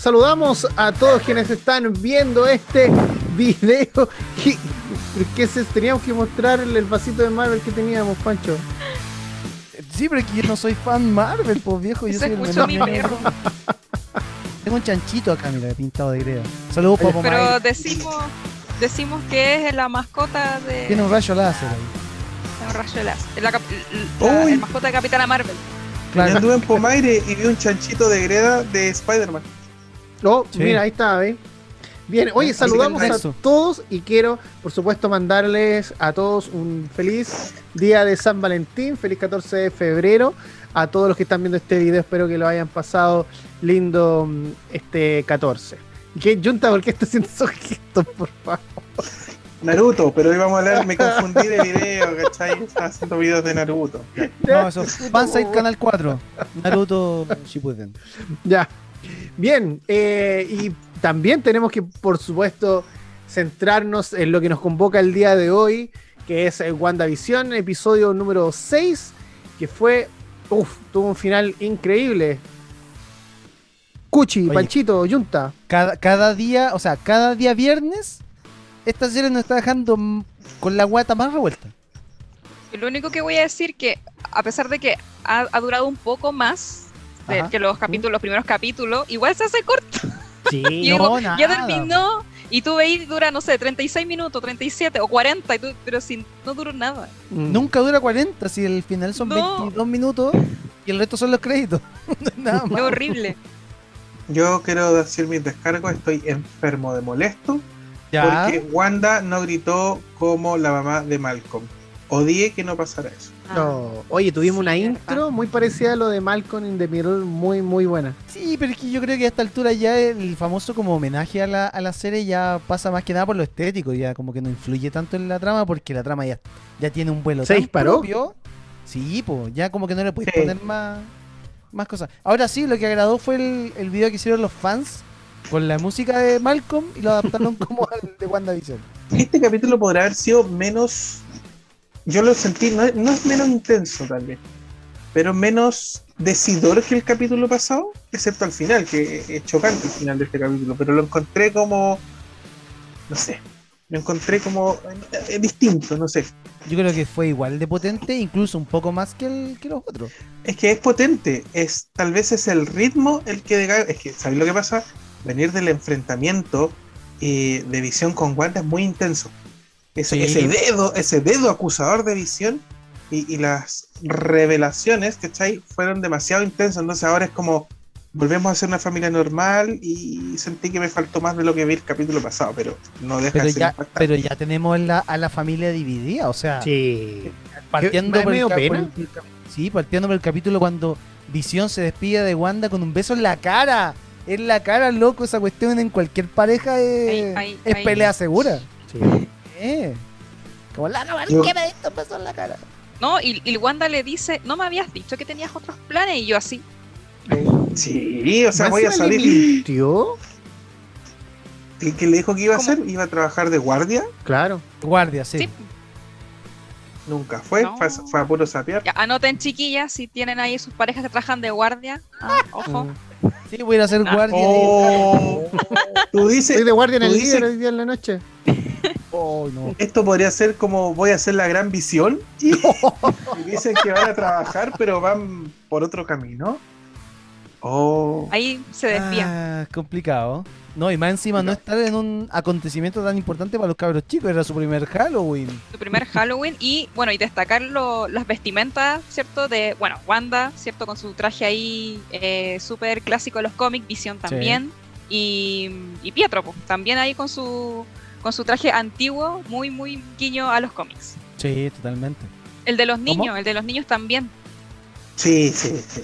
saludamos a todos quienes están viendo este video. ¿Qué, qué se, teníamos que mostrar el, vasito de Marvel que teníamos, Pancho? Sí, pero es que yo no soy fan Marvel, pues viejo. Yo soy el mi perro. Tengo un chanchito acá, mira, pintado de greda. Saludos, Papo Pero decimos, decimos que es la mascota de. Tiene un rayo láser ahí. un rayo láser. La, la- el mascota de Capitana Marvel. Yo Claro. anduve en Pomaire y vi un chanchito de greda de Spider-Man. Oh, Sí. mira, ahí está, ¿ves? Bien, oye, saludamos a todos y quiero, por supuesto, mandarles a todos un feliz día de San Valentín, feliz 14 de febrero. A todos los que están viendo este video, espero que lo hayan pasado lindo mm, este 14. ¿Y qué, Junta, por qué está haciendo esos gestos, por favor? Naruto, pero íbamos a hablar, me confundí de video, ¿cachai? Estaba haciendo videos de Naruto. No, eso. Fansite Canal 4. Naruto Shippuden. Ya. Bien, eh, y también tenemos que, por supuesto, centrarnos en lo que nos convoca el día de hoy, que es el WandaVision, episodio número 6, que fue, uff, tuvo un final increíble. Cuchi, Oye. Panchito, Yunta. Cada, cada día, o sea, cada día viernes, esta serie nos está dejando con la guata más revuelta. Lo único que voy a decir que, a pesar de que ha, ha durado un poco más de- que los capítulos, los primeros capítulos, igual se hace corto. Sí, Y digo, no, ya terminó. Y tú veis, dura, no sé, 36 minutos, 37 o 40, y tú- pero si no duró nada. Mm. Nunca dura 40, si el final son No. 22 minutos y el resto son los créditos. Nada Es más. horrible. Yo quiero decir mis descargos, estoy enfermo de molesto Ya. porque Wanda no gritó como la mamá de Malcolm. Odié que no pasara eso. No. Oye, tuvimos Sí, una intro muy parecida a lo de Malcolm in the Middle, muy, muy buena. Sí, pero es que yo creo que a esta altura ya el famoso como homenaje a la, a la serie ya pasa más que nada por lo estético, ya como que no influye tanto en la trama porque la trama ya, ya tiene un vuelo ¿Se tan disparó? propio. Sí, pues ya como que no le puedes Sí. poner más, más cosas. Ahora sí, lo que agradó fue el, el video que hicieron los fans con la música de Malcolm y lo adaptaron como al de WandaVision. Este capítulo podrá haber sido menos. Yo lo sentí, no, no es menos intenso tal vez, pero menos decidor que el capítulo pasado, excepto al final, que es chocante el final de este capítulo, pero lo encontré como. No sé, lo encontré como eh, distinto, no sé. Yo creo que fue igual de potente, incluso un poco más que, el, que los otros. Es que es potente, es tal vez es el ritmo el que deca- es que ¿sabéis lo que pasa? Venir del enfrentamiento eh, de visión con Wanda es muy intenso. Ese, Sí. ese dedo, ese dedo acusador de visión y, y las revelaciones, ¿cachai? Fueron demasiado intensas. Entonces ahora es como volvemos a ser una familia normal y sentí que me faltó más de lo que vi el capítulo pasado, pero no deja Pero de ser ya, impactante. pero ya tenemos la, a la familia dividida, o sea, Sí. partiendo ¿Me- por el, pena? por el- sí, partiendo por el capítulo cuando Visión se despide de Wanda con un beso en la cara. En la cara, loco, esa cuestión en cualquier pareja es, pelea segura. sí. Eh. Como la no, Yo- ¿qué me diste un beso en la cara? No, y, y Wanda le dice, no me habías dicho que tenías otros planes, y yo así. Sí, o sea, voy a salir. mintió. ¿Qué qué le dijo que iba a hacer? ¿Iba a trabajar de guardia? Claro. Guardia, sí. Sí. Nunca fue, No. fue, fue a puro sapear. Ya, anoten chiquillas si tienen ahí sus parejas que trabajan de guardia. Ah, ojo. Sí, voy a ir a ser Ah. guardia. Oh, tú dices, Estoy de guardia en el dices- día en la noche. Oh, no. esto podría ser como voy a hacer la gran visión y, y dicen que van a trabajar pero van por otro camino. Oh, Ahí se desvía. Ah, complicado. No, y más encima no estar en un acontecimiento tan importante para los cabros chicos. Era su primer Halloween. Su primer Halloween y bueno, y destacar lo- las vestimentas, ¿cierto? De, bueno, Wanda, ¿cierto? Con su traje ahí eh, súper clásico de los cómics, Visión también. Y, y Pietro, pues, también ahí con su, con su traje antiguo, muy, muy guiño a los cómics. Sí, totalmente. El de los ¿Cómo? niños, el de los niños también. sí, sí, sí.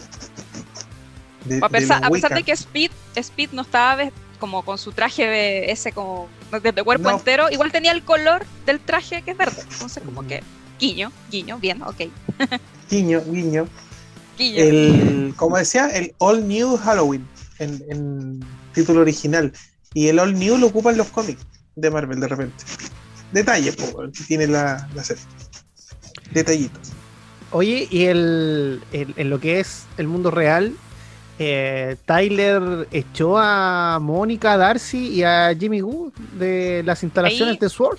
De- A pesar, los a pesar de que Speed, Speed no estaba como con su traje de ese como de, de cuerpo No. entero, igual tenía el color del traje que es verde. Entonces como que guiño, guiño, bien, ok. Guiño, guiño. Guiño. El, como decía, el All New Halloween en, en título original. Y el All New lo ocupan los cómics de Marvel de repente. Detalles, po, que tiene la, la serie. Detallitos. Oye, y el, el- en lo que es el mundo real, eh, Tyler echó a Mónica, Darcy y a Jimmy Woo de las instalaciones Ahí- de Sword.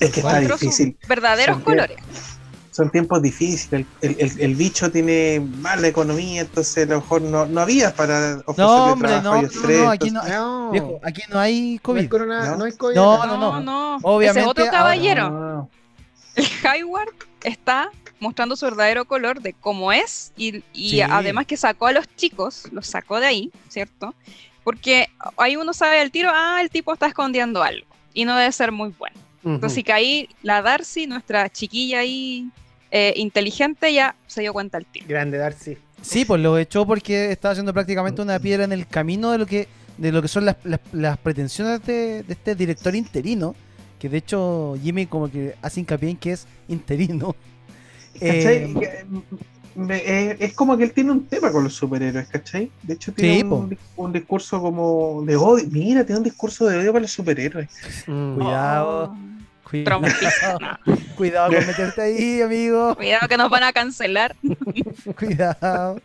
Es que está difícil. verdaderos Son colores. Son tiempos difíciles. El, el- el bicho tiene mala economía, entonces a lo mejor no, no había para ofrecerle No, hombre, trabajo no, a no, tres. no, aquí entonces- no, No, viejo, aquí no hay no hay, COVID. corona- ¿No? no hay COVID. No, no, No, no. Obviamente, Ese otro ahora- caballero. Ah, El Hayward está mostrando su verdadero color de cómo es y, y Sí. además que sacó a los chicos, los sacó de ahí, ¿cierto? Porque ahí uno sabe al tiro, ah, el tipo está escondiendo algo y no debe ser muy bueno. Entonces que ahí la Darcy, nuestra chiquilla ahí eh, inteligente, ya se dio cuenta al tiro. Grande Darcy. Sí, pues lo echó porque estaba haciendo prácticamente una piedra en el camino de lo que de lo que son las, las- las pretensiones de, de este director interino, que de hecho Jimmy como que hace hincapié en que es interino. ¿cachai? Eh, mm, me- eh, es como que él tiene un tema con los superhéroes, ¿cachai? De hecho, tiene Sí, un discurso como de odio. Mira, tiene un discurso de odio para los superhéroes. Mm. Cuidado. Oh, cuidado, cuidado con meterte ahí, amigo. cuidado que nos van a cancelar. Cuidado.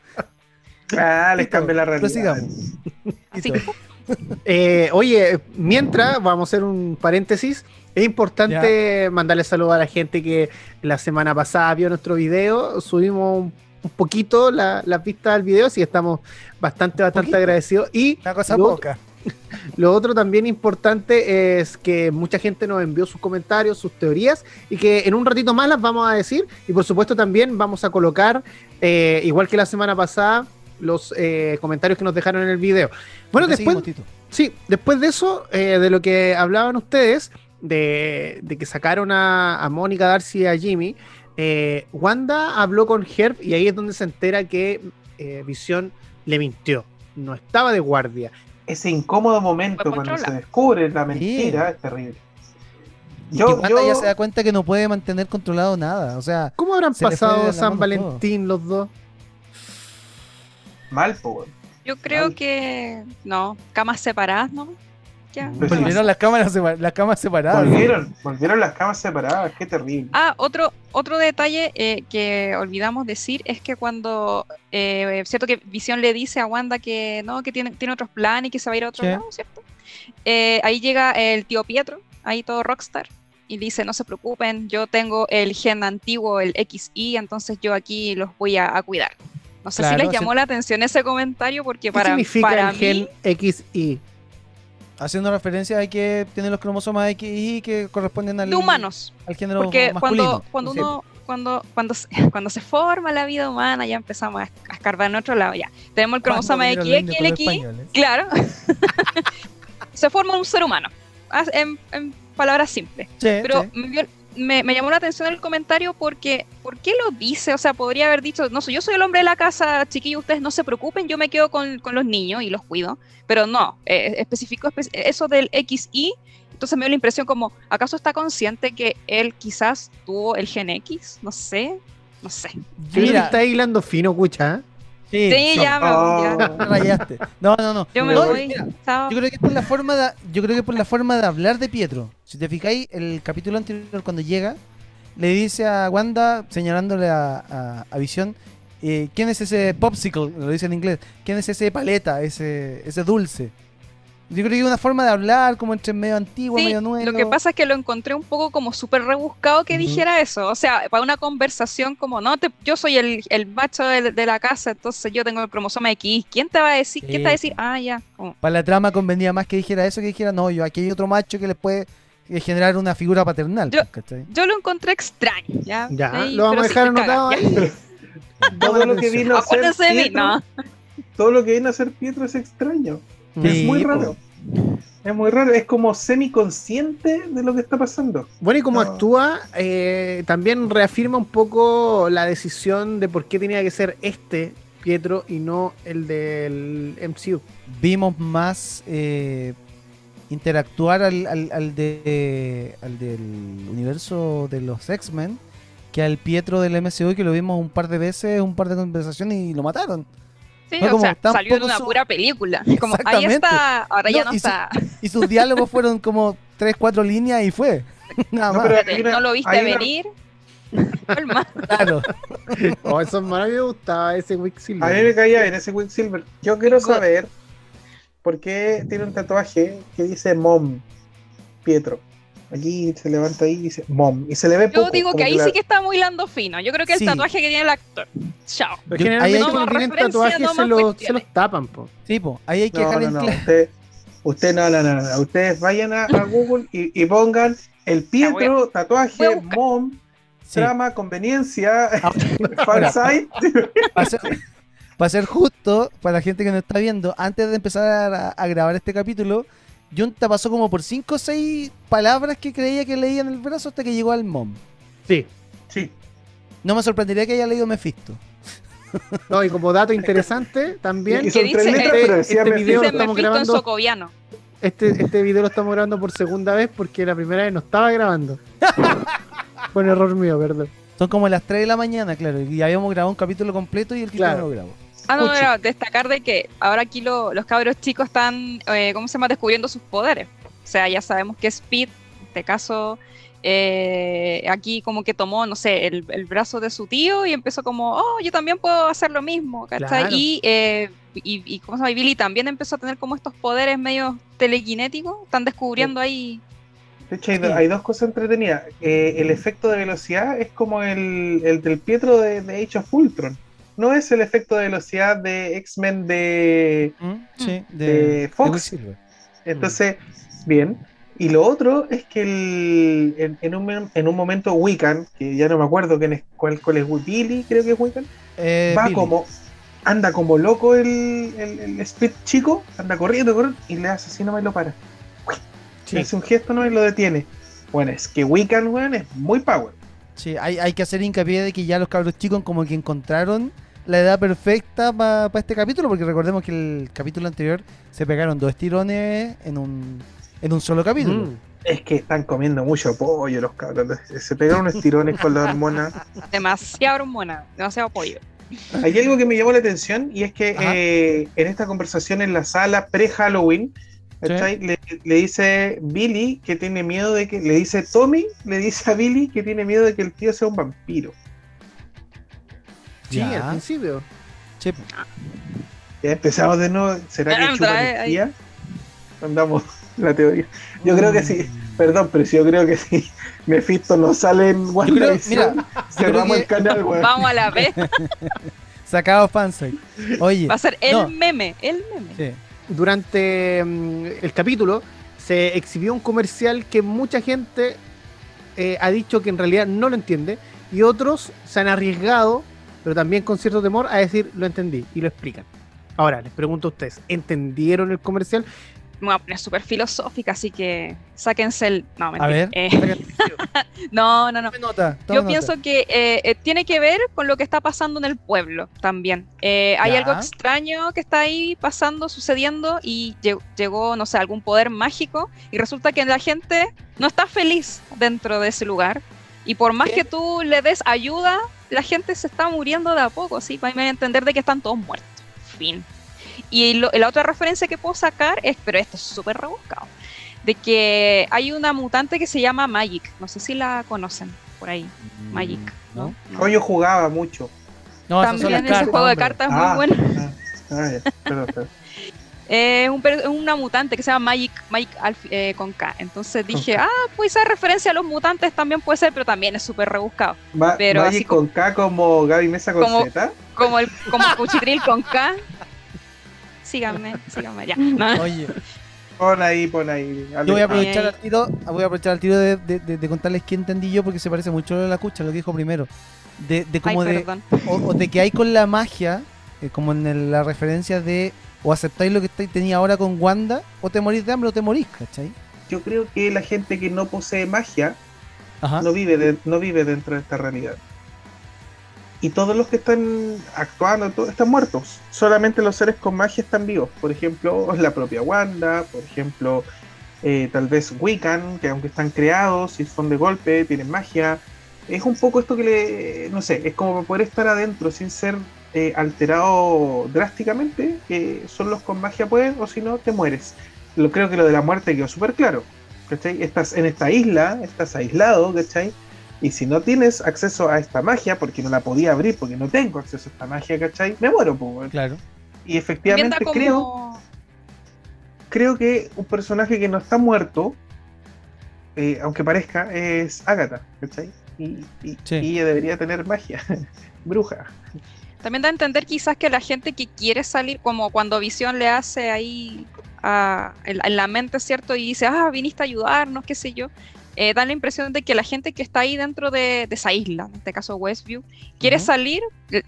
Ah, les cambia la realidad. prosigamos. Así. Eh, oye, mientras, vamos a hacer un paréntesis. Es importante mandarle saludos a la gente que la semana pasada vio nuestro video. Subimos un, un poquito la- las vistas del video, así que estamos bastante, bastante agradecidos. Y Una cosa lo, poca. lo otro también importante es que mucha gente nos envió sus comentarios, sus teorías, y que en un ratito más las vamos a decir. Y por supuesto también vamos a colocar, eh, igual que la semana pasada, los eh, comentarios que nos dejaron en el video. Bueno, después. Sí, después de eso, eh, de lo que hablaban ustedes, de, de que sacaron a, a Mónica, Darcy y a Jimmy, Wanda habló con Herb y ahí es donde se entera que Visión le mintió. No estaba de guardia. Ese incómodo momento cuando se descubre la mentira es terrible. Y Yo, Wanda yo- ya se da cuenta que no puede mantener controlado nada. O sea, ¿Cómo habrán Se pasado San Valentín los dos? mal, po, weón. Yo creo Mal. que no, camas separadas, ¿no? Ya. Pues volvieron las cámaras, las camas separadas. Volvieron, volvieron las camas separadas, qué terrible. Ah, otro, otro detalle eh, que olvidamos decir es que cuando, eh, cierto que Visión le dice a Wanda que no, que tiene, tiene otros planes y que se va a ir a otro Sí. lado, ¿cierto? Eh, ahí llega el tío Pietro, ahí todo rockstar, y dice, no se preocupen, yo tengo el gen antiguo, el XY, entonces yo aquí los voy a, a cuidar. No sé Claro, si les sí. llamó la atención ese comentario porque ¿Qué para, significa para el mí... gen XY? Haciendo referencia a que tiene los cromosomas X y que corresponden al, de humanos. al género Porque masculino. cuando, cuando uno, cuando, cuando, se, cuando se forma la vida humana, ya empezamos a, a escarbar en otro lado. Ya tenemos el cromosoma XX, españoles. claro. se forma un ser humano. Ah, En, en palabras simples. Sí, Pero sí. Me, me- llamó la atención el comentario porque, ¿por qué lo dice? O sea, podría haber dicho, no sé, yo soy el hombre de la casa, chiquillos, ustedes no se preocupen, yo me quedo con, con los niños y los cuido. Pero no, eh, especificó espe- eso del XY. Entonces me dio la impresión como, ¿acaso está consciente que él quizás tuvo el gen X? No sé, no sé. Yo Mira, está hilando fino, cucha. Sí, ya me Oh. ya. te rayaste. No, no, no. Yo me No, voy. mira. Yo creo que es por la forma de, yo creo que es por la forma de hablar de Pietro. Si te fijáis, el capítulo anterior cuando llega, le dice a Wanda, señalándole a, a, a Visión, eh, ¿quién es ese popsicle? Lo dice en inglés. ¿Quién es ese paleta, ese, ese dulce? Yo creo que es una forma de hablar como entre medio antiguo, Sí, medio nuevo. lo que pasa es que lo encontré un poco como súper rebuscado que dijera eso. O sea, para una conversación como, no, te- yo soy el, el macho de, de la casa, entonces yo tengo el cromosoma X. ¿Quién te va a decir? ¿Quién te va a Sí. decir? Ah, ya. como- Para la trama convenía más que dijera eso que dijera, no, yo aquí hay otro macho que les puede eh, generar una figura paternal. Yo- lo encontré extraño, ¿ya? Ya, Ahí, lo vamos a sí dejar anotado. Todo lo que vino a hacer Acuérdense de mí, Pietro, no. todo lo que viene a hacer Pietro es extraño. Es muy raro. Es muy raro, es como semiconsciente de lo que está pasando. Bueno, y como No. actúa, eh, también reafirma un poco la decisión de por qué tenía que ser este Pietro y no el del MCU. vimos más eh, interactuar al, al, al de, al del universo de los X-Men que al Pietro del MCU que lo vimos un par de veces, un par de conversaciones y lo mataron. Sí, Fue o como sea, salió de una su- pura película. Como, ahí Exactamente. está, ahora ya No, no y su- está. Y sus diálogos fueron como tres, cuatro líneas y fue. Nada No, más. pero hay una- no lo viste una- venir. Claro. Oh, eso es maravilloso, me gustaba ese Quicksilver. A mí me caía bien ese Quicksilver. Yo quiero saber por qué tiene un tatuaje que dice Mom, Pietro. Aquí se levanta ahí y dice Mom. Y se le ve Yo poco, digo que ahí la- sí que está muy lando fino. Yo creo que el Sí. tatuaje que tiene el actor. Chao. Pero Yo- generalmente ahí hay cuando que- tienen referencia, tatuajes no se los, se los tapan, po. Sí, po. Ahí hay que No, dejar no, en no. claro. Usted, usted no, no, no, no. Ustedes vayan a, a Google y, y pongan el Pietro, tatuaje. Mom, Sí. trama, conveniencia, Ah, farside. para ser, para ser justo, para la gente que nos está viendo, antes de empezar a, a grabar este capítulo, Junta pasó como por 5 o 6 palabras que creía que leía en el brazo hasta que llegó al mom. Sí. Sí. No me sorprendería que haya leído Mephisto. No, y como dato interesante, también Y son ¿Qué tres dice? letras, Este- pero decía este video lo estamos grabando. socoviano. Este, este video lo estamos grabando por segunda vez porque la primera vez no estaba grabando. Fue un error mío, perdón. Son como las 3 de la mañana, claro, y habíamos grabado un capítulo completo y el título Claro. no lo grabó. Ah, no, era destacar de que ahora aquí lo- los cabros chicos están, eh, ¿cómo se llama?, descubriendo sus poderes. O sea, ya sabemos que Speed, en este caso, eh, aquí como que tomó, no sé, el, el brazo de su tío y empezó como, oh, yo también puedo hacer lo mismo, ¿cachai? Claro. Y, eh, y, y, ¿cómo se llama? Y Billy también empezó a tener como estos poderes medio telequinéticos, están descubriendo ahí. De hecho, hay, do- hay dos cosas entretenidas. Eh, el efecto de velocidad es como el, el del Pietro de, de Age of Ultron. No es el efecto de velocidad de X-Men de. ¿Mm? Sí, de, De Fox. Entonces, bien. Y lo otro es que el, en, en un, en un momento Wiccan, que ya no me acuerdo quién es, cuál, cuál es Billy, creo que es Wiccan, Eh, va Billy. como. Anda como loco el, el, el Speed chico, anda corriendo, corriendo, y le hace así nomás y lo para. Sí. Hace un gesto no y lo detiene. Bueno, es que Wiccan, weón, es muy power. Sí, hay, hay que hacer hincapié de que ya los cabros chicos como que encontraron la edad perfecta para este capítulo, porque recordemos que el capítulo anterior se pegaron dos tirones en un, en un solo capítulo. Mm. Es que están comiendo mucho pollo los cabros. Se pegaron unos tirones con la hormona. Demasiado hormona, demasiado apoyo. Hay algo que me llamó la atención y es que eh, en esta conversación en la sala pre-Halloween, le, le dice Billy que tiene miedo de que. Le dice Tommy, le dice a Billy que tiene miedo de que el tío sea un vampiro. Sí, Ya. al principio. Sí. Ya empezamos de nuevo. ¿Será que chupa energía? Andamos la teoría. Yo creo que sí. Perdón, pero sí, yo creo que sí. Mephisto no sale en WandaVision. mira, Cerramos que- el canal, weón. Vamos a la vez, sacado fansite. Oye, va a ser el No. meme, el meme. sí. Durante mm, el capítulo se exhibió un comercial que mucha gente eh, ha dicho que en realidad no lo entiende y otros se han arriesgado, pero también con cierto temor, a decir lo entendí y lo explican. Ahora, les pregunto a ustedes, ¿entendieron el comercial? Me voy a poner súper filosófica, así que sáquense el. No, A ver, Eh, no, no, no. nota, Yo nota. pienso que eh, eh, tiene que ver con lo que está pasando en el pueblo también. Eh, hay algo extraño que está ahí pasando, sucediendo y lle- llegó, no sé, algún poder mágico y resulta que la gente no está feliz dentro de ese lugar y por más ¿Qué? que tú le des ayuda, la gente se está muriendo de a poco, ¿sí? Para entender de que están todos muertos. Fin. Y lo- la otra referencia que puedo sacar es, pero esto es súper rebuscado, de que hay una mutante que se llama Magic. No sé si la conocen por ahí. Magic, ¿no? Mm, ¿no? No. Yo jugaba mucho. No, También ese cartas, juego de hombre. cartas es Ah, muy bueno. ah, ah. Eh, Es un es una mutante que se llama Magic, Magic Alf- eh, con K. Entonces dije, ah, pues esa referencia a los mutantes también puede ser, pero también es súper rebuscado. Ma- Pero Magic así con K como Gaby Mesa con como- Z. Como el como Cuchitril con K. Síganme, síganme, ya. No, Oye, Pon ahí, pon ahí. Yo voy a aprovechar al tiro, voy a aprovechar al tiro de, de- de- de contarles qué entendí yo porque se parece mucho a la cucha, lo que dijo primero. De, de Ay, como de, o, o de que hay con la magia, eh, como en el- la referencia de o aceptáis lo que estáis tenía ahora con Wanda, o te morís de hambre o te morís, ¿cachai? Yo creo que la gente que no posee magia Ajá. no vive, de- no vive dentro de esta realidad. Y todos los que están actuando todo- están muertos. Solamente los seres con magia están vivos. Por ejemplo, la propia Wanda, por ejemplo, eh, tal vez Wiccan, que aunque están creados y son de golpe, tienen magia. Es un poco esto que le. No sé, es como poder estar adentro sin ser eh, alterado drásticamente. Que son los con magia pueden, o si no, te mueres. Lo, creo que lo de la muerte quedó súper claro. ¿cachai? Estás en esta isla, estás aislado, ¿cachai? Y si no tienes acceso a esta magia, porque no la podía abrir, porque no tengo acceso a esta magia, ¿cachai? Me muero, pues. Claro. Y efectivamente creo, creo que un personaje que no está muerto, eh, aunque parezca, es Agatha, ¿cachai? Y, y- Sí. y ella debería tener magia, bruja. También da a entender quizás que la gente que quiere salir, como cuando Visión le hace ahí a- en, en la mente, ¿cierto? Y dice, ah, viniste a ayudarnos, qué sé yo. Eh, da la impresión de que la gente que está ahí dentro de, de esa isla, en este caso Westview, quiere salir,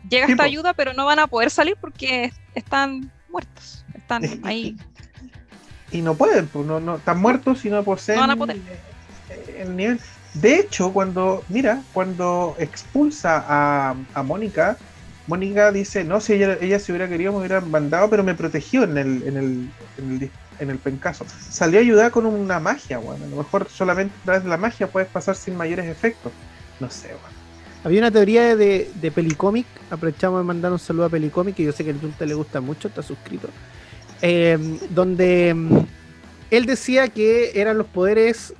llega esta ayuda, pero no van a poder salir porque están muertos. Están ahí. Y no pueden, pues no, no, están muertos y no poseen No van a poder. eh, el nivel. De hecho, cuando, mira, cuando expulsa a, a Mónica, Mónica dice, no, si ella, ella se hubiera querido me hubiera mandado, pero me protegió en el, en el, en el, en el pencaso. Salió a ayudar con una magia, bueno, a lo mejor solamente a través de la magia puedes pasar sin mayores efectos. No sé, bueno. Había una teoría de, de Pelicomic, aprovechamos de mandar un saludo a Pelicomic, que yo sé que al Junta le gusta mucho, está suscrito, eh, donde mm, él decía que eran los poderes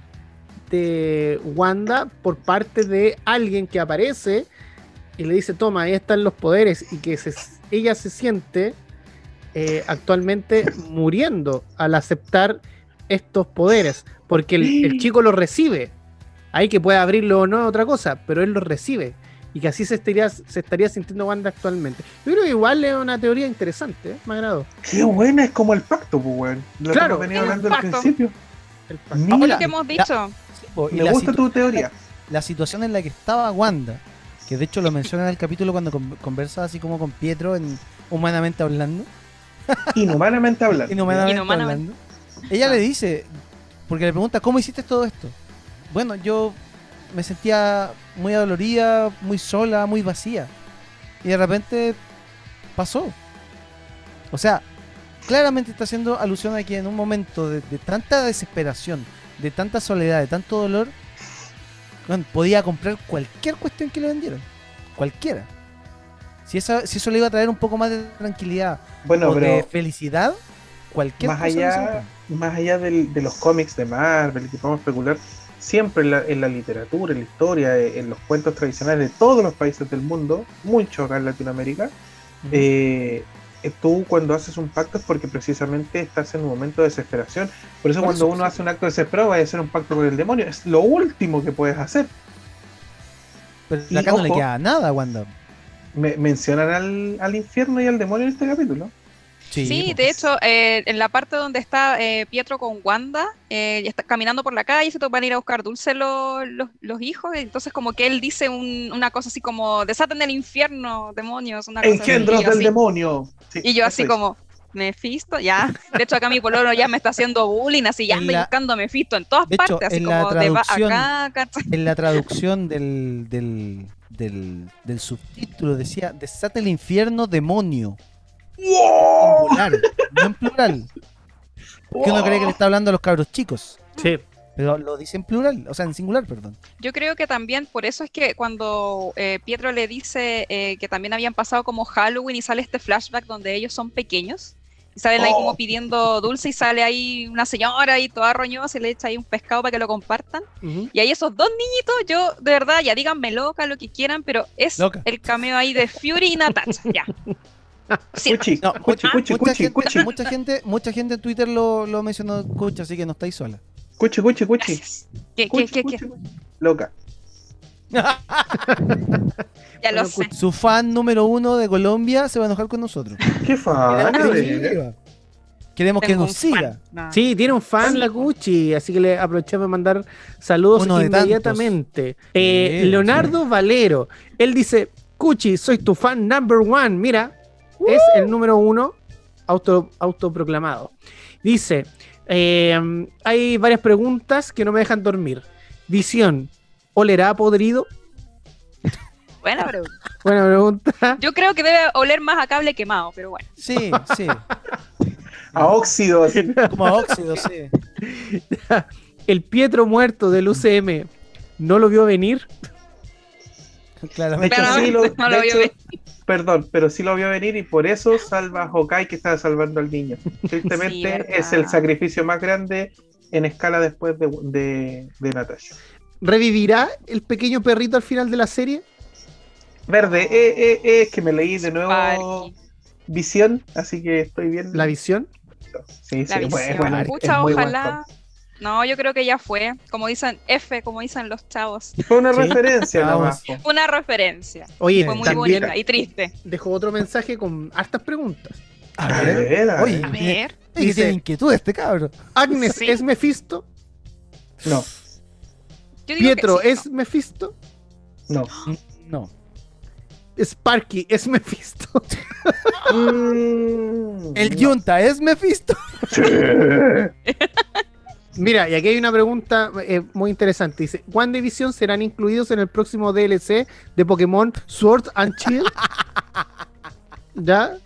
de Wanda por parte de alguien que aparece y le dice, toma, ahí están los poderes, y que ella se siente eh, actualmente muriendo al aceptar estos poderes, porque el, el chico los recibe. Ahí que puede abrirlo o no es otra cosa, pero él los recibe. Y que así se estaría, se estaría sintiendo Wanda actualmente. Yo creo que igual es una teoría interesante, ¿eh? me agradó. Qué buena, es como el pacto, pues, weón. Lo que Claro, hemos venido hablando al principio. El Mira, lo que hemos dicho. Sí, po, y me la gusta tu teoría. la situación en la que estaba Wanda, que de hecho lo menciona en el capítulo cuando con- conversa así como con Pietro en Humanamente Hablando. Inhumanamente hablando. Inhumanamente, Inhumanamente. hablando. Ella le dice, porque le pregunta, ¿cómo hiciste todo esto? Bueno, yo me sentía muy adolorida, muy sola, muy vacía. Y de repente pasó. O sea, claramente está haciendo alusión a que en un momento de, de tanta desesperación, de tanta soledad, de tanto dolor, bueno, podía comprar cualquier cuestión que le vendieran. Cualquiera. Si, eso le iba a traer un poco más de tranquilidad Bueno, o de felicidad, cualquier más cosa allá, más allá del- de los cómics de Marvel que podemos especular, siempre en la, en la literatura, en la historia, eh, en los cuentos tradicionales de todos los países del mundo, mucho acá en Latinoamérica, eh, eh, tú cuando haces un pacto es porque precisamente estás en un momento de desesperación. Por eso Por cuando eso, uno sí. hace un acto desesperado va a hacer un pacto con el demonio. Es lo último que puedes hacer. Pero y acá no le queda nada, Wanda. Me- mencionan al, al infierno y al demonio en este capítulo. Sí, po. de hecho, eh, en la parte donde está eh, Pietro con Wanda, eh, y está caminando por la calle, se van a ir a buscar dulce los, los, los hijos, entonces como que él dice un- una cosa así como, desaten el infierno, demonios, una cosa así, Engendros del así- demonio. Sí, Y yo así es. como, Mephisto, ya. De hecho, acá mi pololo ya me está haciendo bullying, así ya En ando la- buscando Mephisto en todas de hecho, partes, así en la como de va traducción- acá, ¿cachai? En la traducción del, del, del, del subtítulo decía desata el infierno demonio. En plural, no en plural. Porque uno cree que le está hablando a los cabros chicos. Sí. Pero lo dice en plural, o sea, en singular, perdón. Yo creo que también por eso es que cuando eh, Pietro le dice eh, que también habían pasado como Halloween y sale este flashback donde ellos son pequeños y salen ahí como Oh. pidiendo dulce y sale ahí una señora y toda roñosa y le echa ahí un pescado para que lo compartan. Y ahí esos dos niñitos, yo de verdad, ya díganme loca, lo que quieran, pero es Loca. el cameo ahí de Fury y Natasha, ya. Sí, Cuchi, No, cuchi, mucha, cuchi, mucha cuchi, gente, cuchi, mucha gente, mucha gente en Twitter lo, lo mencionó, escucha, así que no estáis sola. cuchi, cuchi, cuchi. ¿Qué, qué, cuchi, qué, cuchi, qué? cuchi. Loca. Ya lo Bueno, sé. Su fan número uno de Colombia se va a enojar con nosotros. Qué fan. Queremos que nos siga. Queremos que Tengo nos un fan. siga. No. Sí, tiene un fan Sí. la Gucci, así que le aprovechamos de mandar saludos Uno inmediatamente. Eh, Sí, Leonardo Valero, él dice, Cuchi, soy tu fan number one. Mira, es el número uno auto, autoproclamado. Dice, eh, hay varias preguntas que no me dejan dormir. Visión, ¿olerá podrido? Buena pregunta. Buena pregunta. Yo creo que debe oler más a cable quemado, pero bueno. Sí, sí. A óxido. Como a óxido, sí. El Pietro muerto del UCM, ¿no lo vio venir? De Claramente. hecho, Claramente sí lo, no lo vio venir. perdón, pero sí lo vio venir y por eso salva a Hawkeye que estaba salvando al niño. Tristemente es el sacrificio más grande en escala después de, de, de Natasha. ¿Revivirá el pequeño perrito al final de la serie? Verde, eh, eh, eh, es que me leí de nuevo Sparky. Visión, así que estoy bien. ¿La visión? Sí, sí, La es visión. es bueno, es Pucha, buen ojalá. No, yo creo que ya fue. Como dicen F, como dicen los chavos. Fue una Sí. referencia nomás. Una referencia. Oye, Fue muy también bonita y triste. dejó otro mensaje con hartas preguntas. A A ver. ver, a Oye, ver. A ver. Dice- inquietud este cabro. Agnes Sí. es Mephisto. No, Yo digo Pietro que sí, es Mephisto. no. No. Sparky es Mephisto. Mm, El no. Yunta es Mephisto. Mira, y aquí hay una pregunta eh, muy interesante. Dice, ¿WandaVision serán incluidos en el próximo DLC de Pokémon Sword and Shield? ¿Ya?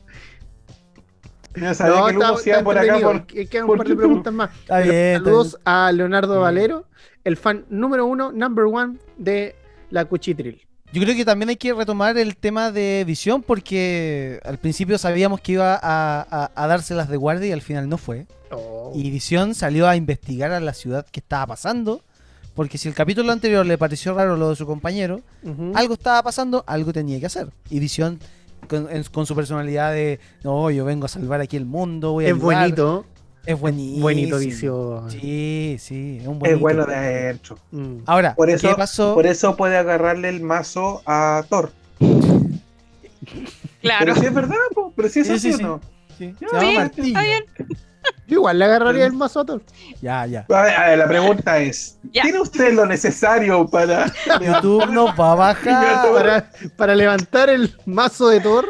Yo sabía que está por acá por... Que- Quedan un por par de YouTube. preguntas más. Está Pero bien. está Saludos a Leonardo. Valero, el fan número uno, number one de la Cuchitril. Yo creo que también hay que retomar el tema de visión porque al principio sabíamos que iba a, a- a dárselas de guardia y al final no fue. Y Visión salió a investigar a la ciudad que estaba pasando. Porque si el capítulo anterior le pareció raro lo de su compañero, algo estaba pasando, algo tenía que hacer. Y Visión, con, en- con su personalidad de, no, yo vengo a salvar aquí el mundo, voy a es ayudar". bonito. Es buenísimo. Bonito visión. Sí, sí, es un bonito. Es bueno de adentro. Mm. Ahora, Por eso, ¿qué pasó? por eso puede agarrarle el mazo a Thor. Claro. Pero si es verdad, po, pero si es Sí, así sí, o sí. no. Sí, Sí, está bien. Yo igual le agarraría el mazo a Thor. Ya, ya. A ver, a ver, la pregunta es: Ya. ¿tiene usted lo necesario para YouTube nos va a bajar. Para, para levantar el mazo de Thor,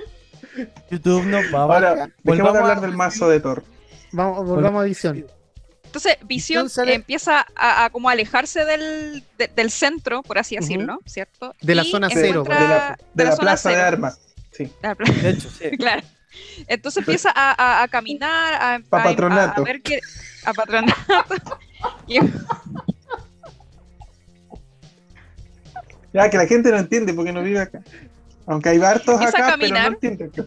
YouTube nos va a Ahora, bajar. dejemos de hablar a- del mazo de Thor. vamos, volvamos a visión. Entonces, Visión empieza a, a como alejarse del, de- del centro, por así decirlo, ¿cierto? De la Y zona cero, encuentra- De la, de la zona plaza de cero. armas. Sí. De la plaza- De hecho, sí. claro. Entonces empieza a, a- a caminar, a, Pa' a- a ver qué. A patronato. Y- Ya que la gente no entiende porque no vive acá. Aunque hay hartos Empieza a acá, pero no caminar. entiende acá.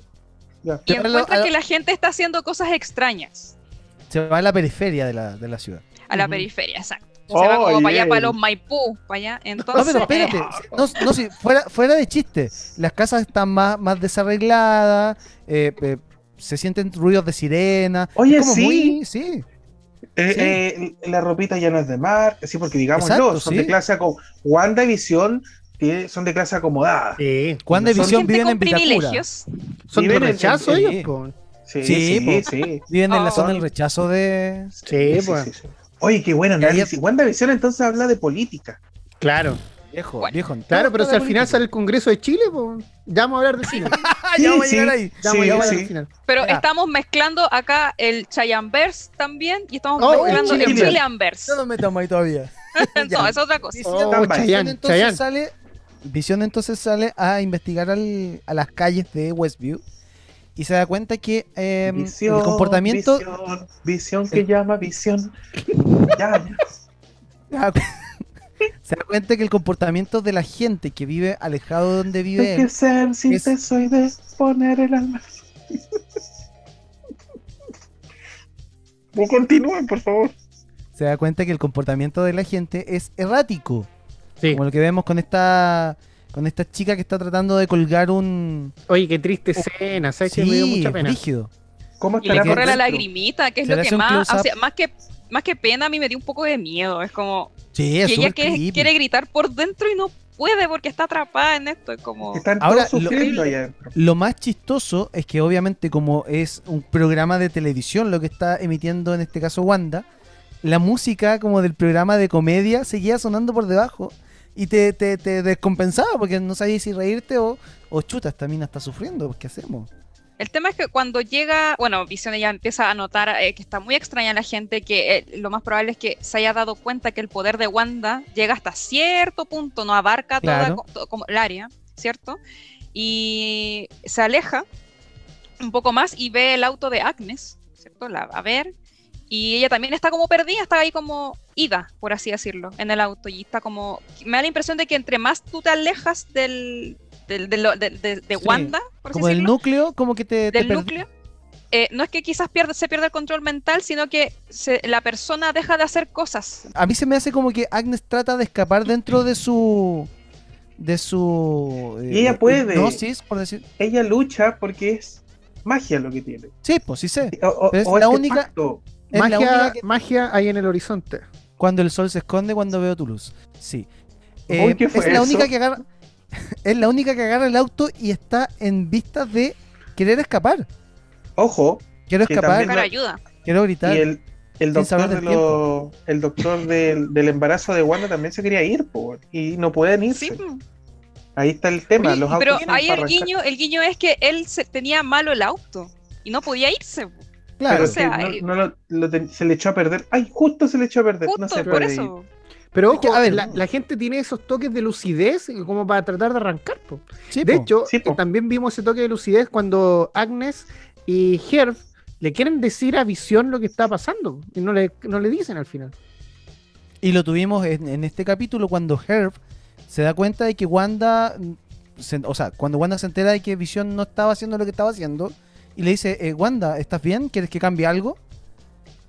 Ya. y encuentra que la gente está haciendo cosas extrañas Se va a la periferia de la, de la ciudad. a la periferia, exacto. Se va como para allá, para los Maipú, para allá. No, Entonces, pero espérate. No, no, sí, fuera, fuera de chiste. Las casas están más, más desarregladas. eh, eh, se sienten ruidos de sirena. Oye, como sí. muy- sí. Eh, Sí. eh, la ropita ya no es de mar, sí, porque digámoslo, Exacto, son sí. de clase como WandaVision son de clase acomodada. Sí. Gente viven en Vitacura. privilegios. Son de rechazo ellos. Sí, Sí. Viven en la Oh. zona del rechazo de. Sí, pues. Oye, qué bueno análisis. WandaVision entonces habla de política. Claro. Viejo, Bueno. viejo. Claro, pero si al final sale el Congreso de Chile, pues. Ya vamos a hablar de cine. Sí, ya vamos a llegar ahí. Ya vamos a llegar sí. al final. Pero estamos mezclando acá el Chayanverse también y estamos Oh, mezclando el Chileanverse. Chileanverse. No nos metamos ahí todavía. No, es otra cosa. Visión, Oh, Stand by. Chayanne, entonces Chayanne. sale. Visión entonces sale a investigar al- a las calles de Westview y se da cuenta que eh, visión, el comportamiento Visión, visión que llama visión. ya, ya. se da, cuenta que el comportamiento de la gente que vive alejado de donde vive Hay que él ser sintesoide, poner el alma. Continúen, por favor. se da cuenta que el comportamiento de la gente es errático Sí. como lo que vemos con esta con esta chica que está tratando de colgar un Oye, qué triste escena. ¿Sabes que me dio sí mucha pena? rígido ¿Cómo Y le corre la lagrimita, que es lo que más, close-up. o sea, más que más que pena a mí me dio un poco de miedo. Es como sí es que ella quiere, quiere gritar por dentro y no puede porque está atrapada en esto. Es como Están Ahora, todos lo- sufriendo allá adentro. Lo más chistoso es que obviamente como es un programa de televisión lo que está emitiendo en este caso Wanda, la música como del programa de comedia seguía sonando por debajo y te, te, te descompensaba porque no sabías si reírte o, o chuta, esta mina está sufriendo, pues, ¿qué hacemos? El tema es que cuando llega, bueno, Visión ya empieza a notar eh, que está muy extraña la gente, que eh, lo más probable es que se haya dado cuenta que el poder de Wanda llega hasta cierto punto, no abarca toda Claro. co- to- como el área, ¿cierto? Y se aleja un poco más y ve el auto de Agnes, ¿cierto? La va a ver. Y ella también está como perdida, está ahí como ida, por así decirlo, en el auto. Y está como. Me da la impresión de que entre más tú te alejas del, del- de, de- de- de Sí, Wanda, por así Como del decirlo, núcleo, como que te, del núcleo, eh, no es que quizás pierde, se pierda el control mental, sino que se- la persona deja de hacer cosas. A mí se me hace como que Agnes trata de escapar dentro de su. de su. Y ella puede. hipnosis, por decir. Ella lucha porque es magia lo que tiene. Sí, pues sí sé. O, o- Pero es o la única- pacto. Magia, única que- magia hay en el horizonte. Cuando el sol se esconde, cuando veo tu luz. Sí. Eh, Uy, ¿qué fue es la única que agarra. es la única que agarra el auto y está en vistas de querer escapar. Ojo, Quiero escapar, Buscar ayuda. quiero gritar. y el, el doctor, de del lo- el doctor del, del embarazo de Wanda también se quería ir, po, y no pueden irse. Sí. Ahí está el tema. los pero ahí el arrancar. guiño, el guiño es que él se, tenía malo el auto y no podía irse. Claro. Pero o sea, que eh, no, no lo- lo ten- se le echó a perder. ¡Ay! Justo se le echó a perder. Justo no se por eso. Pero Es que, ojo, a ver, la, la gente tiene esos toques de lucidez como para tratar de arrancar. po. Sí, De po. hecho, Sí, eh, también vimos ese toque de lucidez cuando Agnes y Herb le quieren decir a Visión lo que está pasando y no le, no le dicen al final. Y lo tuvimos en, en este capítulo cuando Herb se da cuenta de que Wanda, se- o sea, cuando Wanda se entera de que Visión no estaba haciendo lo que estaba haciendo, y le dice, eh, Wanda, ¿estás bien? ¿Quieres que cambie algo?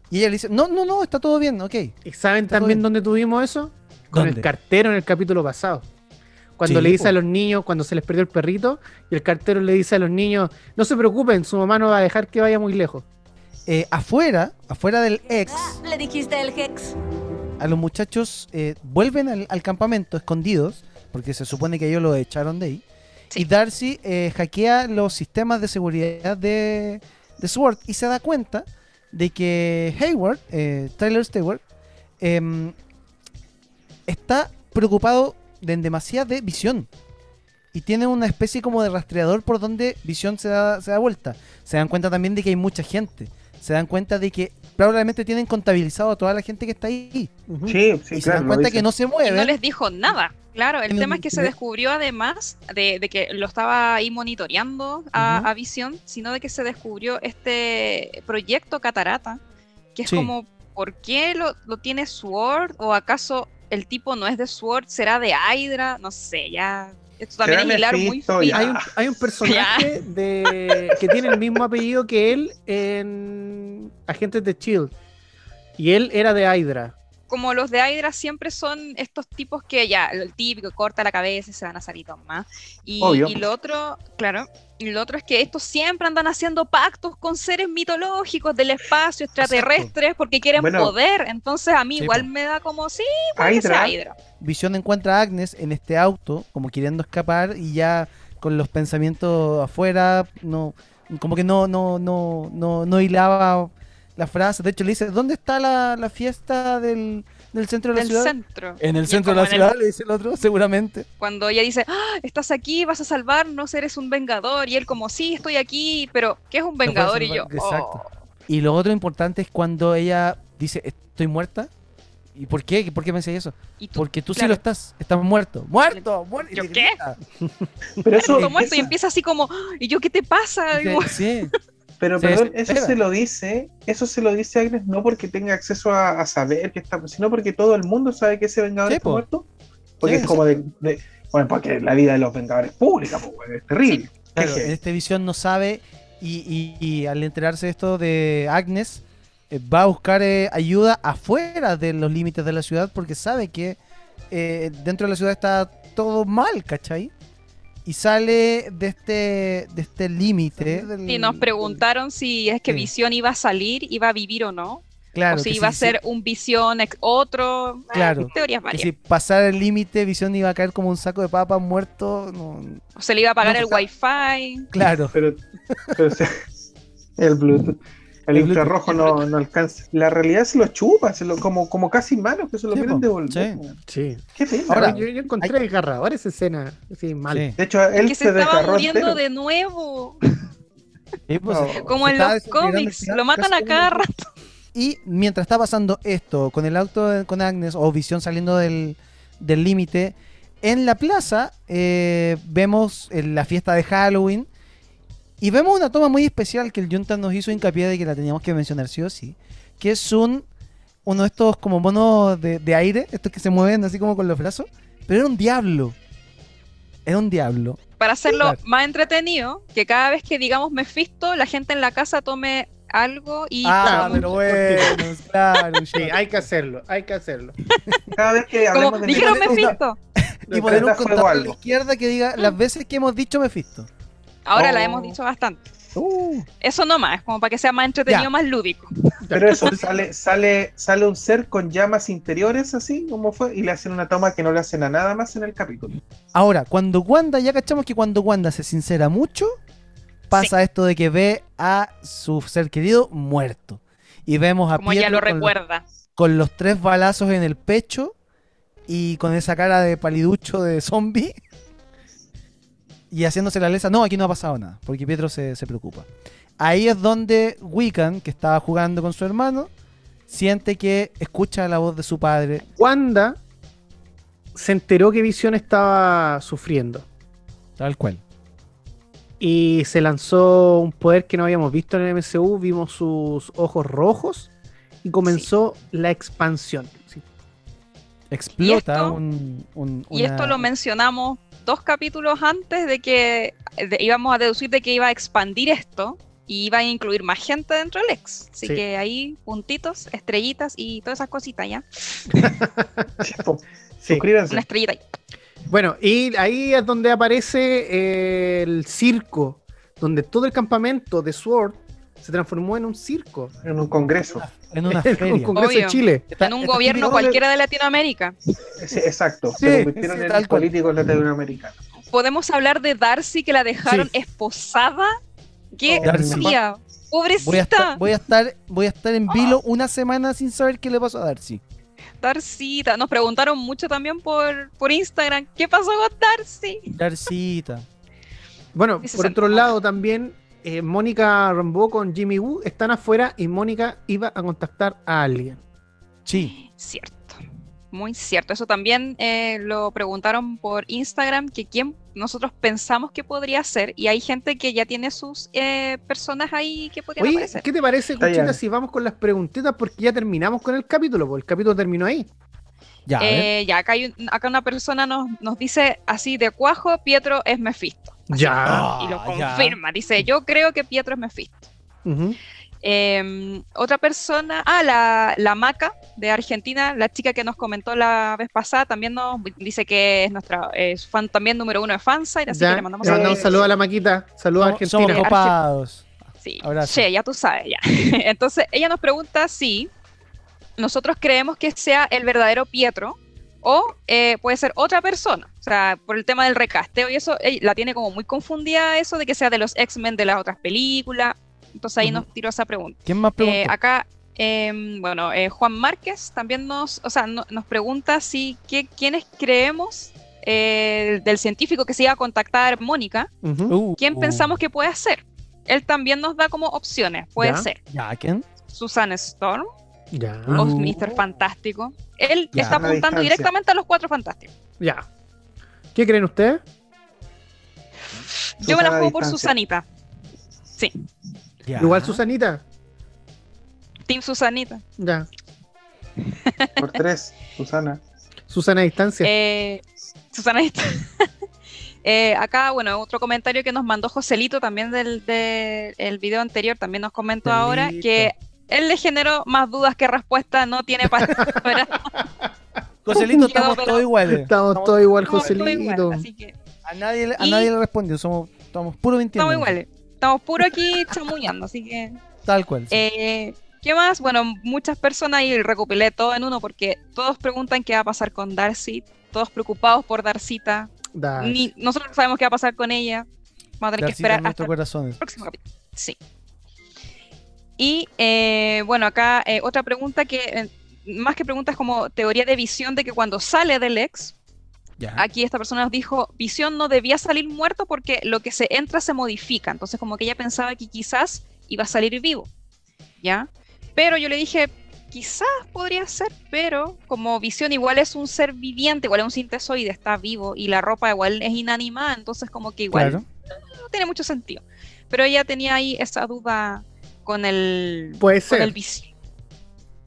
Y ella le dice, no, no, no, está todo bien, ok. ¿Y saben también dónde tuvimos eso? Con ¿Dónde? el cartero en el capítulo pasado. Cuando Sí, le dice po. a los niños, cuando se les perdió el perrito, y el cartero le dice a los niños, no se preocupen, su mamá no va a dejar que vaya muy lejos. Eh, afuera, afuera del ex, Ah, Le dijiste el Hex. a los muchachos eh, vuelven al, al campamento escondidos, porque se supone que ellos lo echaron de ahí. Y Darcy eh, hackea los sistemas de seguridad de, de SWORD y se da cuenta de que Hayward, eh, Tyler Stewart, em, está preocupado de, en demasía de visión. Y tiene una especie como de rastreador por donde visión se da, se da vuelta. Se dan cuenta también de que hay mucha gente. Se dan cuenta de que probablemente tienen contabilizado a toda la gente que está ahí. Sí, sí, y se claro. dan cuenta que no se Y mueven. no les dijo nada. Claro, el tema es que se descubrió además de, de que lo estaba ahí monitoreando a, a Visión, sino de que se descubrió este proyecto Catarata, que es Sí. como, ¿por qué lo, lo tiene Sword? ¿O acaso el tipo no es de Sword? ¿Será de Hydra? No sé, ya. Esto también Será es hilar muy Mephisto, fino. ya. Hay un, hay un personaje de, que tiene el mismo apellido que él en Agentes de Shield. Y él era de Hydra. Como los de Hydra siempre son estos tipos que ya, el típico, corta la cabeza y se van a salir más. Y, Obvio. y lo otro, claro, y lo otro es que estos siempre andan haciendo pactos con seres mitológicos del espacio, extraterrestres, porque quieren Bueno. poder. Entonces a mí Sí, igual me da como, sí, puede Hydra, Hydra. Visión encuentra a Agnes en este auto, como queriendo escapar y ya con los pensamientos afuera, no, como que no, no, no, no, no hilaba la frase. De hecho, le dice, ¿dónde está la, la fiesta del, del centro de la Del ciudad? centro. En el centro de la el- ciudad, le dice el otro, seguramente. cuando ella dice, "Ah, estás aquí, vas a salvarnos, eres un vengador. Y él como, sí, estoy aquí, pero ¿qué es un vengador? y yo, exacto. "Oh". Y lo otro importante es cuando ella dice, ¿estoy muerta? ¿Y por qué? ¿Por qué me dice eso? Y tú, Porque tú sí lo estás, estás muerto. ¡Muerto! ¡Muerto! Y ¿Yo qué? Pero eso, "Estoy muerto", y empieza así como, "¿Y yo qué te pasa? Sí, pero se perdón, eso se lo dice, eso se lo dice Agnes no porque tenga acceso a, a saber que está, sino porque todo el mundo sabe que ese vengador Sí, está po. muerto. Porque Sí, es como de, de- bueno, porque la vida de los vengadores es pública, po, es terrible. Claro, Jeje. en esta visión no sabe y, y- y al enterarse de esto de Agnes, eh, va a buscar eh, ayuda afuera de los límites de la ciudad porque sabe que eh, dentro de la ciudad está todo mal, ¿cachai? Y sale de este, de este límite. del- Y nos preguntaron si es que Sí. Visión iba a salir, iba a vivir o no, Claro, o si iba a ser un Visión ex- otro. eh, Claro, teorías que varias. si pasara el límite, Visión iba a caer como un saco de papas muerto. no- O se le iba a pagar no, el o sea- wifi. claro. Pero, pero, o sea, el Bluetooth. El, El infrarrojo no, no alcanza. La realidad se lo chupa, se lo, como, como casi manos que se lo Sí, quieren devolver. sí. Sí. Qué pena. Ahora, yo, yo encontré desgarrador esa escena. Así, mal. Sí. de hecho, él que se se estaba muriendo entero. de nuevo. Sí, pues, No. Como en los cómics. Lo matan a cada rato. Y mientras está pasando esto, con el auto de- con Agnes o Visión saliendo del del límite, en la plaza eh, vemos eh, la fiesta de Halloween y vemos una toma muy especial que el Junta nos hizo hincapié de que la teníamos que mencionar sí o sí, que es un uno de estos como monos de, de aire, estos que se mueven así como con los brazos, pero era un diablo. Era un diablo. Para hacerlo Claro. más entretenido, que cada vez que digamos Mephisto, la gente en la casa tome algo y ah, claro, pero bueno, claro. Sí, hay que hacerlo, hay que hacerlo. Cada vez que como hablemos de dijeron Mephisto. Y poner un contador a la izquierda que diga las veces que hemos dicho Mephisto. Ahora la Oh. hemos dicho bastante. Uh, Eso no más, como para que sea más entretenido, Ya. más lúdico. Pero eso, sale, sale, sale un ser con llamas interiores, así como fue, y le hacen una toma que no le hacen a nada más en el capítulo. Ahora, cuando Wanda, ya cachamos que cuando Wanda se sincera mucho, pasa esto de que ve a su ser querido muerto. Y vemos a Como Pietro ya lo con recuerda. con los tres balazos en el pecho y con esa cara de paliducho de zombie y haciéndose la lesa. No, aquí no ha pasado nada, porque Pietro se, se preocupa. Ahí es donde Wiccan, que estaba jugando con su hermano, siente que escucha la voz de su padre. Wanda se enteró que Visión estaba sufriendo Tal cual. y se lanzó un poder que no habíamos visto en el MCU. Vimos sus ojos rojos y comenzó la expansión. Sí. Explota esto? un, un- Y esto lo mencionamos dos capítulos antes de que de- íbamos a deducir de que iba a expandir esto y iba a incluir más gente dentro del ex. Así Sí. que ahí puntitos, estrellitas y todas esas cositas ya. Sí. Suscríbanse. Una estrellita ahí. Bueno, y ahí es donde aparece eh, el circo, donde todo el campamento de Sword se transformó en un circo. En un congreso. en una En feria. un congreso de. Chile. Está- En un gobierno cualquiera de Latinoamérica. Sí, exacto. Sí, se convirtieron sí, en tal cual. políticos latinoamericanos. Podemos hablar de Darcy que la dejaron Sí. esposada. ¿Qué Oh? Pobrecita. Voy a, estar, voy, a estar, voy a estar en vilo una semana sin saber qué le pasó a Darcy. Darcita. Nos preguntaron mucho también por, por Instagram. ¿Qué pasó con Darcy? Darcita. Bueno, por otro lado también, eh, Mónica Rambeau con Jimmy Woo están afuera y Mónica iba a contactar a alguien. Sí. Cierto. Muy cierto. Eso también eh, lo preguntaron por Instagram, que quién nosotros pensamos que podría ser. Y hay gente que ya tiene sus eh, personas ahí que podrían Oye, aparecer. ¿qué te parece, Cuchita, si vamos con las preguntitas? Porque ya terminamos con el capítulo, porque el capítulo terminó ahí. Ya. Eh, ya, acá, hay un- acá una persona nos, nos dice así de cuajo, Pietro es Mephisto. Ya. y lo Ah, ya. confirma. Dice, yo creo que Pietro es Mephisto. Ujú. Eh, otra persona, ah, la, la Maca de Argentina, la chica que nos comentó la vez pasada, también nos dice que es nuestra es fan también número uno de Fansite, así Ya, que le mandamos un saludo a la Maquita, saludos a Somos- somos Argentina. copados. Sí, che, ya tú sabes, ya. Entonces, ella nos pregunta si nosotros creemos que sea el verdadero Pietro o eh, puede ser otra persona. O sea, por el tema del recasteo y eso, la tiene como muy confundida eso de que sea de los X-Men de las otras películas. Entonces ahí nos tiró esa pregunta. ¿Quién más Eh, preguntó? acá, eh, bueno, eh, Juan Márquez también nos, o sea, no- nos pregunta si qué, quiénes creemos eh, del científico que se iba a contactar Mónica. Uh, quién uh. pensamos que puede ser. Él también nos da como opciones. Puede Ya. ser Ya, ¿quién? Susan Storm Ya, o. Mr. Fantástico. Él Ya. está A apuntando distancia. directamente a los cuatro fantásticos. ya. ¿Qué creen ustedes? Yo me la a juego por distancia. Susanita. Sí, Ya. Igual Susanita. Team Susanita. Ya. Por tres, Susana. Susana a distancia. Eh, Susana está. Eh, acá, bueno, otro comentario que nos mandó Joselito también del, del- el video anterior, también nos comentó ahora que él le generó más dudas que respuestas, no tiene palabras. Joselito, estamos pero- todos iguales. Estamos todos igual, Joselito. A nadie, le- a Y- nadie le respondió, somos, estamos puro mintiendo. estamos iguales. Estamos puro aquí chamullando, así que. Tal cual. sí. Eh, ¿Qué más? Bueno, muchas personas y recopilé todo en uno porque todos preguntan qué va a pasar con Darcy, todos preocupados por Darcita. Da- Ni, nosotros no sabemos qué va a pasar con ella. Vamos a tener que esperar hasta corazón. el próximo capítulo. Sí. Y eh, bueno, acá eh, otra pregunta que, eh, más que pregunta, es como teoría de visión de que cuando sale del ex, Ya. aquí esta persona nos dijo, visión no debía salir muerto porque lo que se entra se modifica. Entonces como que ella pensaba que quizás iba a salir vivo. ¿Ya? Pero yo le dije, quizás podría ser, pero como visión igual es un ser viviente, igual es un sintesoide, está vivo y la ropa igual es inanimada, entonces como que igual Claro. no tiene mucho sentido. Pero ella tenía ahí esa duda con el, Puede con ser. el visión.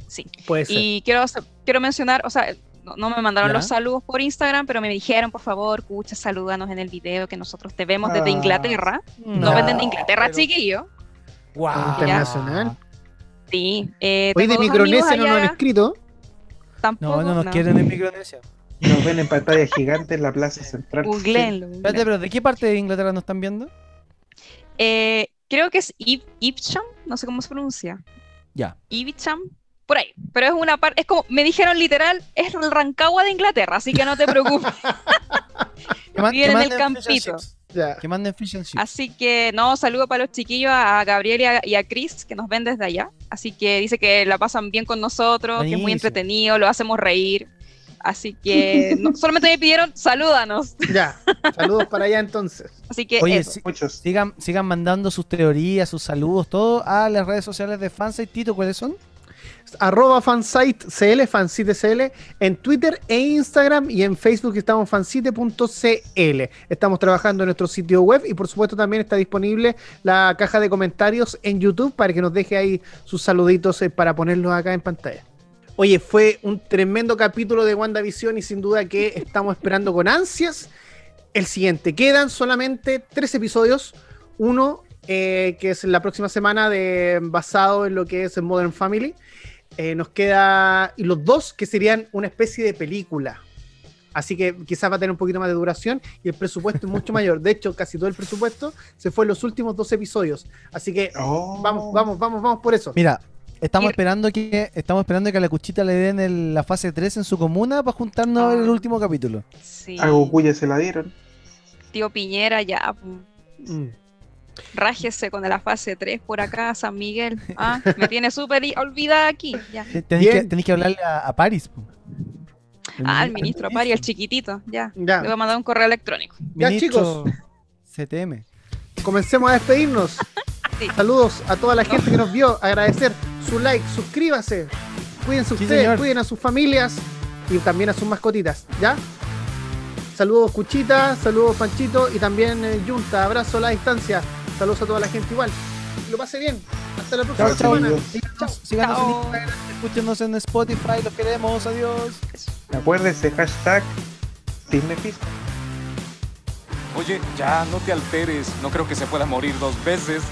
Sí. Puede ser. Y quiero, quiero mencionar, o sea, no, no me mandaron ¿Ya? los saludos por Instagram, pero me dijeron, por favor, escucha, salúdanos en el video que nosotros te vemos desde Ah. Inglaterra. Nos No, venden de Inglaterra, pero- chiquillo. Guau. Internacional. Sí. Eh, Hoy de Micronesia no nos han escrito. Tampoco, No, no nos quieren en Micronesia. Nos ven en pantalla gigante en la plaza central. Googleenlo, Espérate, googleenlo. pero ¿de qué parte de Inglaterra nos están viendo? Eh, creo que es Ip- Ipsham, no sé cómo se pronuncia. Ya. Ipsham, por ahí. Pero es una parte, es como, me dijeron literal, es el Rancagua de Inglaterra, así que no te preocupes. Que en el campito. Que manden fish and chips. Así que no, saludo para los chiquillos, a Gabriel y a, y a Chris, que nos ven desde allá. Así que dice que la pasan bien con nosotros, que es muy entretenido, lo hacemos reír. Así que no- solamente me pidieron salúdanos. Ya. Saludos para allá entonces. Así que Oye, Muchos. sigan, sigan mandando sus teorías, sus saludos, todo a las redes sociales de Fansite. Tito, ¿cuáles son? arroba fansite CL, fansite CL, en Twitter e Instagram y en Facebook estamos fansite.cl. Estamos trabajando en nuestro sitio web y por supuesto también está disponible la caja de comentarios en YouTube para que nos deje ahí sus saluditos eh, para ponerlos acá en pantalla. Oye, fue un tremendo capítulo de WandaVision y sin duda que estamos esperando con ansias el siguiente. Quedan solamente tres episodios. Uno eh, que es la próxima semana de, basado en lo que es Modern Family. Eh, nos queda. Y los dos que serían una especie de película. Así que quizás va a tener un poquito más de duración y el presupuesto es mucho mayor. De hecho, casi todo el presupuesto se fue en los últimos dos episodios. Así que Oh. vamos, vamos, vamos, vamos por eso. Mira, estamos Ir- esperando que estamos esperando que a la cuchita le den el- la fase 3 en su comuna para juntarnos a ver el Ah. último capítulo. Sí. A Goku ya se la dieron. Tío Piñera, ya. Mm. Rájese con la fase 3 por acá, San Miguel. Ah, me tiene súper olvidada aquí. Ya. Te- Tenéis que, Bien. tenéis que hablarle a, a Paris. po. Ah, el ministro Pari, el chiquitito. Ya. Ya. Le voy a mandar un correo electrónico. Ya, Ministro CTM. Comencemos a despedirnos. Sí. Saludos a toda la gente que nos vio. Agradecer su like, suscríbase. Cuídense Sí, ustedes, señor. cuiden a sus familias y también a sus mascotitas. ¿Ya? Saludos Cuchita, saludos Panchito y también eh, Junta. Abrazo a la distancia. Saludos a toda la gente igual. Lo pase bien. Hasta la próxima Chao, chao. semana. Síganos, síganos en. Instagram, escúchenos en Spotify, los queremos, adiós. Acuérdese, hashtag Mephisto. Oye, ya, no te alteres. No creo que se pueda morir dos veces.